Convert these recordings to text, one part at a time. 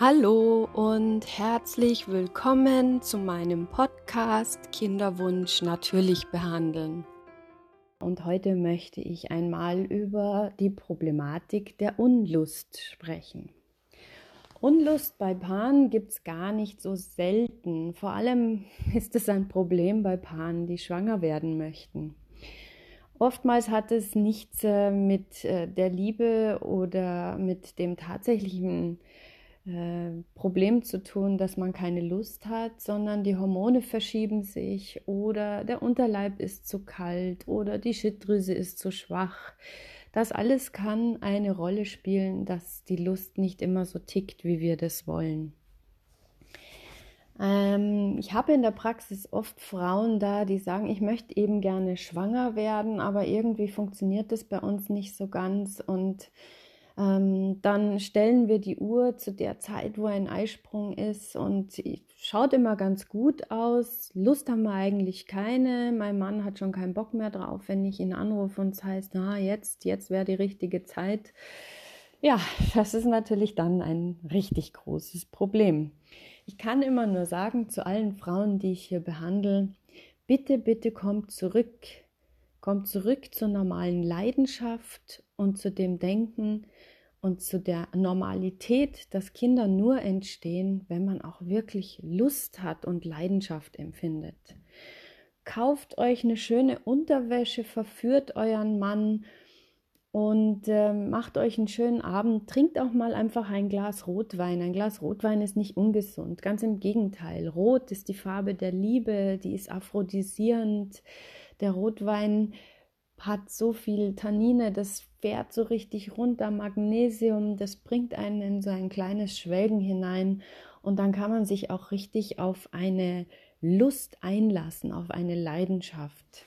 Hallo und herzlich willkommen zu meinem Podcast Kinderwunsch natürlich behandeln. Und heute möchte ich einmal über die Problematik der Unlust sprechen. Unlust bei Paaren gibt es gar nicht so selten. Vor allem ist es ein Problem bei Paaren, die schwanger werden möchten. Oftmals hat es nichts äh, mit äh, der Liebe oder mit dem tatsächlichen äh, Problem zu tun, dass man keine Lust hat, sondern die Hormone verschieben sich oder der Unterleib ist zu kalt oder die Schilddrüse ist zu schwach. Das alles kann eine Rolle spielen, dass die Lust nicht immer so tickt, wie wir das wollen. Ähm, ich habe in der Praxis oft Frauen da, die sagen, ich möchte eben gerne schwanger werden, aber irgendwie funktioniert das bei uns nicht so ganz und ähm, dann stellen wir die Uhr zu der Zeit, wo ein Eisprung ist und schaut immer ganz gut aus. Lust haben wir eigentlich keine. Mein Mann hat schon keinen Bock mehr drauf, wenn ich ihn anrufe und es heißt, na jetzt, jetzt wäre die richtige Zeit. Ja, das ist natürlich dann ein richtig großes Problem. Ich kann immer nur sagen zu allen Frauen, die ich hier behandle, bitte, bitte kommt zurück. Kommt zurück zur normalen Leidenschaft und zu dem Denken, und zu der Normalität, dass Kinder nur entstehen, wenn man auch wirklich Lust hat und Leidenschaft empfindet. Kauft euch eine schöne Unterwäsche, verführt euren Mann und äh, macht euch einen schönen Abend. Trinkt auch mal einfach ein Glas Rotwein. Ein Glas Rotwein ist nicht ungesund, ganz im Gegenteil. Rot ist die Farbe der Liebe, die ist aphrodisierend. Der Rotwein hat so viel Tannine, das fährt so richtig runter, Magnesium, das bringt einen in so ein kleines Schwelgen hinein und dann kann man sich auch richtig auf eine Lust einlassen, auf eine Leidenschaft.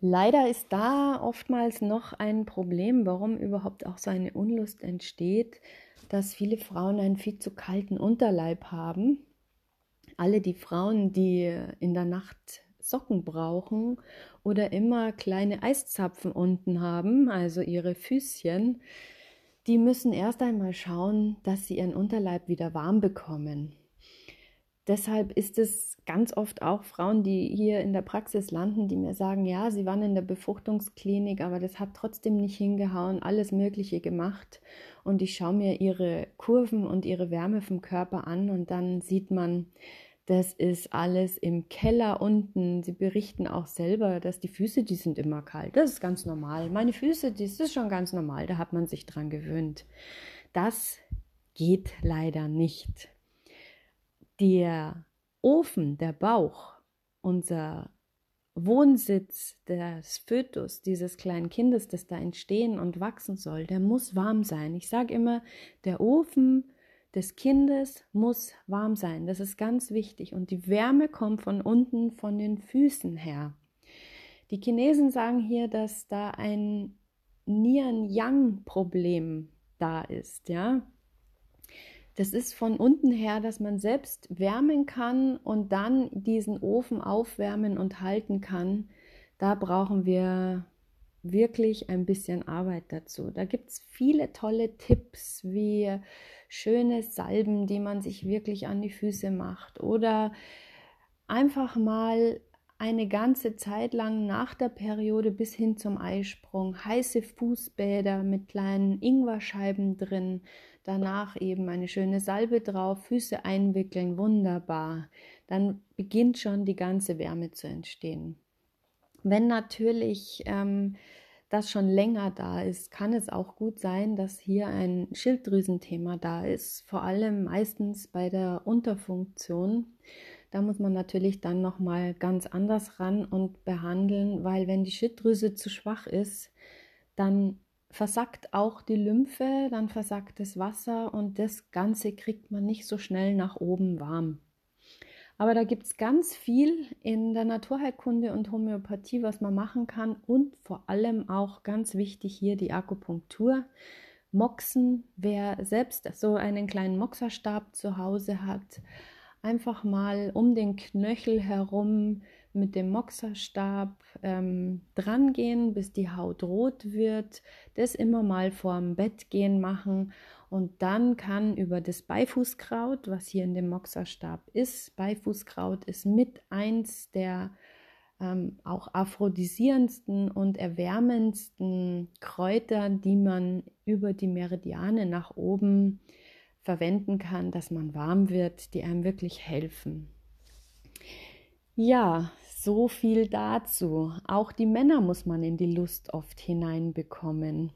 Leider ist da oftmals noch ein Problem, warum überhaupt auch so eine Unlust entsteht, dass viele Frauen einen viel zu kalten Unterleib haben. Alle die Frauen, die in der Nacht Socken brauchen oder immer kleine Eiszapfen unten haben, also ihre Füßchen, die müssen erst einmal schauen, dass sie ihren Unterleib wieder warm bekommen. Deshalb ist es ganz oft auch Frauen, die hier in der Praxis landen, die mir sagen, ja, sie waren in der Befruchtungsklinik, aber das hat trotzdem nicht hingehauen, alles Mögliche gemacht. Und ich schaue mir ihre Kurven und ihre Wärme vom Körper an und dann sieht man, das ist alles im Keller unten. Sie berichten auch selber, dass die Füße, die sind immer kalt. Das ist ganz normal. Meine Füße, das ist schon ganz normal. Da hat man sich dran gewöhnt. Das geht leider nicht. Der Ofen, der Bauch, unser Wohnsitz des Fötus, dieses kleinen Kindes, das da entstehen und wachsen soll, der muss warm sein. Ich sage immer, der Ofen des Kindes muss warm sein. Das ist ganz wichtig. Und die Wärme kommt von unten, von den Füßen her. Die Chinesen sagen hier, dass da ein Nian-Yang-Problem da ist, ja. Das ist von unten her, dass man selbst wärmen kann und dann diesen Ofen aufwärmen und halten kann. Da brauchen wir wirklich ein bisschen Arbeit dazu. Da gibt es viele tolle Tipps wie schöne Salben, die man sich wirklich an die Füße macht oder einfach mal eine ganze Zeit lang nach der Periode bis hin zum Eisprung heiße Fußbäder mit kleinen Ingwerscheiben drin, danach eben eine schöne Salbe drauf, Füße einwickeln, wunderbar. Dann beginnt schon die ganze Wärme zu entstehen. Wenn natürlich ähm, das schon länger da ist, kann es auch gut sein, dass hier ein Schilddrüsenthema da ist, vor allem meistens bei der Unterfunktion. Da muss man natürlich dann noch mal ganz anders ran und behandeln, weil wenn die Schilddrüse zu schwach ist, dann versackt auch die Lymphe, dann versackt das Wasser und das Ganze kriegt man nicht so schnell nach oben warm. Aber da gibt es ganz viel in der Naturheilkunde und Homöopathie, was man machen kann und vor allem auch ganz wichtig hier die Akupunktur. Moxen, wer selbst so einen kleinen Moxerstab zu Hause hat, einfach mal um den Knöchel herum mit dem Moxerstab ähm, gehen, bis die Haut rot wird. Das immer mal vorm Bett gehen machen Und dann kann über das Beifußkraut, was hier in dem Moxerstab ist, Beifußkraut ist mit eins der ähm, auch aphrodisierendsten und erwärmendsten Kräuter, die man über die Meridiane nach oben verwenden kann, dass man warm wird, die einem wirklich helfen. Ja, so viel dazu. Auch die Männer muss man in die Lust oft hineinbekommen.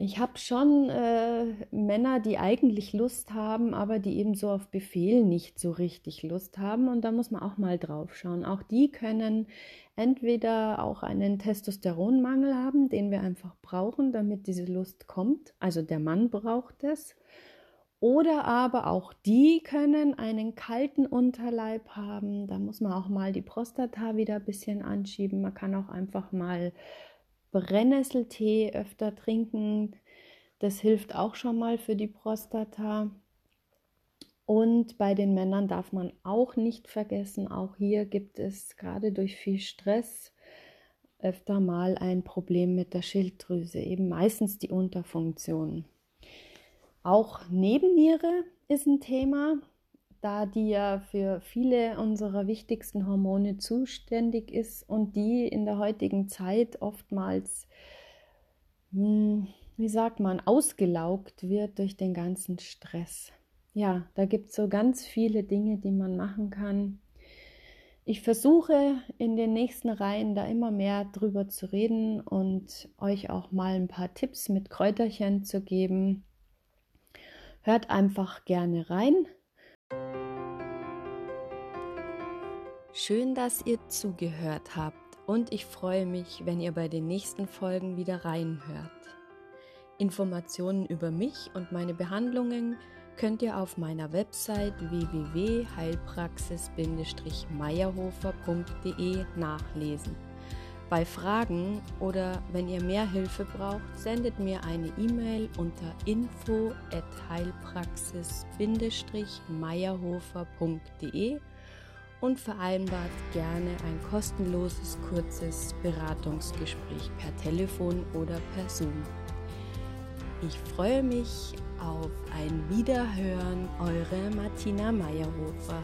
Ich habe schon äh, Männer, die eigentlich Lust haben, aber die eben so auf Befehl nicht so richtig Lust haben. Und da muss man auch mal drauf schauen. Auch die können entweder auch einen Testosteronmangel haben, den wir einfach brauchen, damit diese Lust kommt. Also der Mann braucht es. Oder aber auch die können einen kalten Unterleib haben. Da muss man auch mal die Prostata wieder ein bisschen anschieben. Man kann auch einfach mal Brennnesseltee öfter trinken. Das hilft auch schon mal für die Prostata. Und bei den Männern darf man auch nicht vergessen, auch hier gibt es gerade durch viel Stress öfter mal ein Problem mit der Schilddrüse, eben meistens die Unterfunktion. Auch Nebenniere ist ein Thema, da die ja für viele unserer wichtigsten Hormone zuständig ist und die in der heutigen Zeit oftmals, hm, wie sagt man, ausgelaugt wird durch den ganzen Stress. Ja, da gibt es so ganz viele Dinge, die man machen kann. Ich versuche in den nächsten Reihen da immer mehr drüber zu reden und euch auch mal ein paar Tipps mit Kräuterchen zu geben, Hört einfach gerne rein. Schön, dass ihr zugehört habt und ich freue mich, wenn ihr bei den nächsten Folgen wieder reinhört. Informationen über mich und meine Behandlungen könnt ihr auf meiner Website www.heilpraxis-meierhofer.de nachlesen. Bei Fragen oder wenn ihr mehr Hilfe braucht, sendet mir eine E-Mail unter info@heilpraxis-meierhofer.de und vereinbart gerne ein kostenloses kurzes Beratungsgespräch per Telefon oder per Zoom. Ich freue mich auf ein Wiederhören, eure Martina Meyerhofer.